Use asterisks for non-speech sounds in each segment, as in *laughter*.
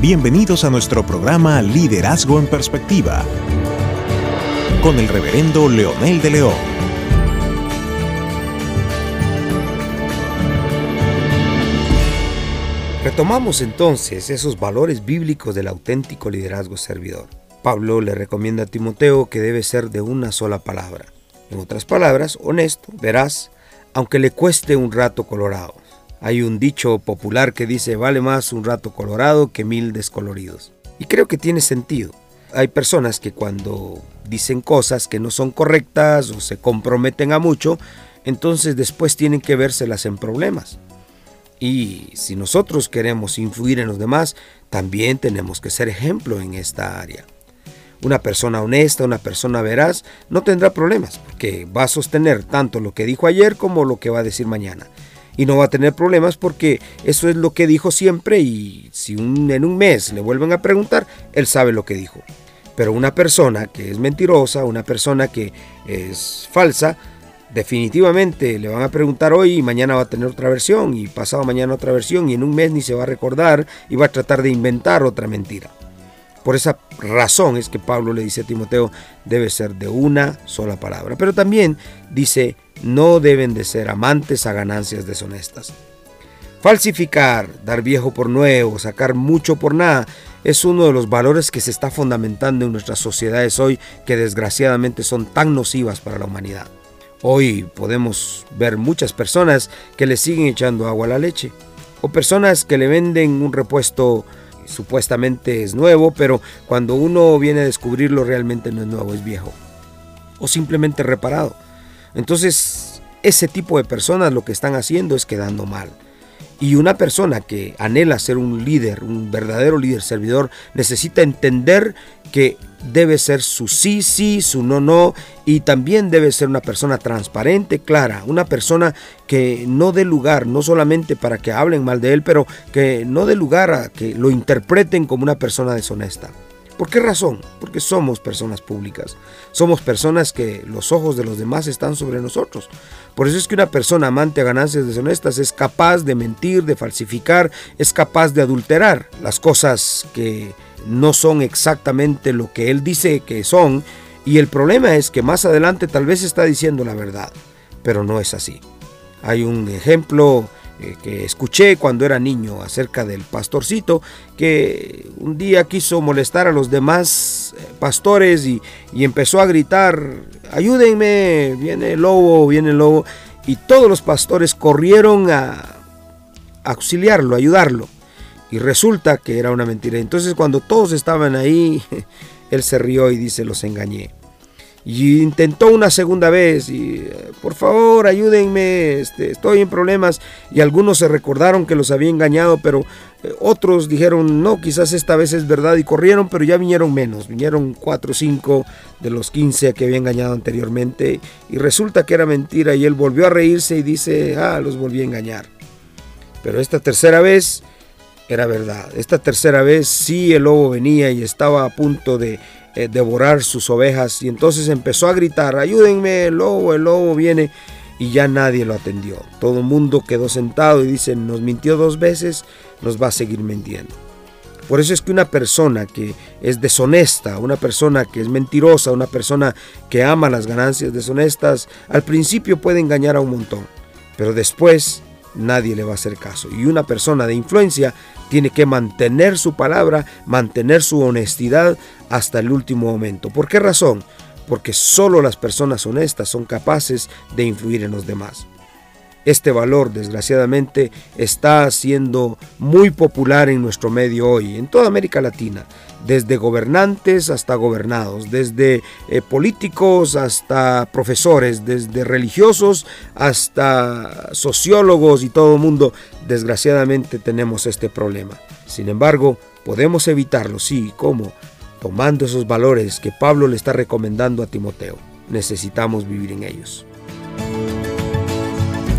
Bienvenidos a nuestro programa Liderazgo en Perspectiva con el reverendo Leonel de León. Retomamos entonces esos valores bíblicos del auténtico liderazgo servidor. Pablo le recomienda a Timoteo que debe ser de una sola palabra. En otras palabras, honesto, veraz, aunque le cueste un rato colorado. Hay un dicho popular que dice vale más un rato colorado que mil descoloridos. Y creo que tiene sentido. Hay personas que cuando dicen cosas que no son correctas o se comprometen a mucho, entonces después tienen que vérselas en problemas. Y si nosotros queremos influir en los demás, también tenemos que ser ejemplo en esta área. Una persona honesta, una persona veraz, no tendrá problemas, porque va a sostener tanto lo que dijo ayer como lo que va a decir mañana y no va a tener problemas porque eso es lo que dijo siempre y si en un mes le vuelven a preguntar, él sabe lo que dijo. Pero una persona que es mentirosa, una persona que es falsa, definitivamente le van a preguntar hoy y mañana va a tener otra versión y pasado mañana otra versión y en un mes ni se va a recordar y va a tratar de inventar otra mentira. Por esa razón es que Pablo le dice a Timoteo, debe ser de una sola palabra. Pero también dice, no deben de ser amantes a ganancias deshonestas. Falsificar, dar viejo por nuevo, sacar mucho por nada, es uno de los valores que se está fundamentando en nuestras sociedades hoy que desgraciadamente son tan nocivas para la humanidad. Hoy podemos ver muchas personas que le siguen echando agua a la leche o personas que le venden un repuesto supuestamente es nuevo, pero cuando uno viene a descubrirlo realmente no es nuevo, es viejo o simplemente reparado. Entonces, ese tipo de personas lo que están haciendo es quedando mal. Y una persona que anhela ser un líder, un verdadero líder servidor, necesita entender que debe ser su sí, sí, su no, no, y también debe ser una persona transparente, clara, una persona que no dé lugar, no solamente para que hablen mal de él, pero que no dé lugar a que lo interpreten como una persona deshonesta. ¿Por qué razón? Porque somos personas públicas. Somos personas que los ojos de los demás están sobre nosotros. Por eso es que una persona amante a ganancias deshonestas es capaz de mentir, de falsificar, es capaz de adulterar las cosas que no son exactamente lo que él dice que son. Y el problema es que más adelante tal vez está diciendo la verdad, pero no es así. Hay un ejemplo eh, que escuché cuando era niño acerca del pastorcito que un día quiso molestar a los demás eh, pastores y, empezó a gritar, ayúdenme, viene el lobo, viene el lobo. Y todos los pastores corrieron a auxiliarlo, ayudarlo. Y resulta que era una mentira. Entonces cuando todos estaban ahí, *laughs* él se rió y dice, los engañé. Y intentó una segunda vez y por favor ayúdenme, este, estoy en problemas. Y algunos se recordaron que los había engañado, pero eh, otros dijeron no, quizás esta vez es verdad y corrieron, pero ya vinieron menos, vinieron 4 o 5 de los 15 que había engañado anteriormente y resulta que era mentira y él volvió a reírse y dice, ah, los volví a engañar. Pero esta tercera vez era verdad, esta tercera vez sí el lobo venía y estaba a punto de eh, devorar sus ovejas y entonces empezó a gritar, ayúdenme, el lobo, el lobo viene y ya nadie lo atendió. Todo el mundo quedó sentado y dice, nos mintió dos veces, nos va a seguir mintiendo. Por eso es que una persona que es deshonesta, una persona que es mentirosa, una persona que ama las ganancias deshonestas, al principio puede engañar a un montón, pero después nadie le va a hacer caso. Y una persona de influencia tiene que mantener su palabra, mantener su honestidad hasta el último momento. ¿Por qué razón? Porque solo las personas honestas son capaces de influir en los demás. Este valor, desgraciadamente, está siendo muy popular en nuestro medio hoy, en toda América Latina, desde gobernantes hasta gobernados, desde eh, políticos hasta profesores, desde religiosos hasta sociólogos y todo el mundo, desgraciadamente tenemos este problema. Sin embargo, podemos evitarlo, sí, ¿cómo? Tomando esos valores que Pablo le está recomendando a Timoteo. Necesitamos vivir en ellos.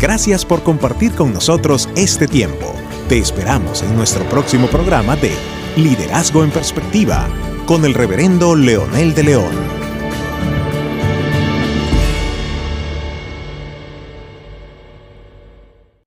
Gracias por compartir con nosotros este tiempo. Te esperamos en nuestro próximo programa de Liderazgo en Perspectiva con el reverendo Leonel de León.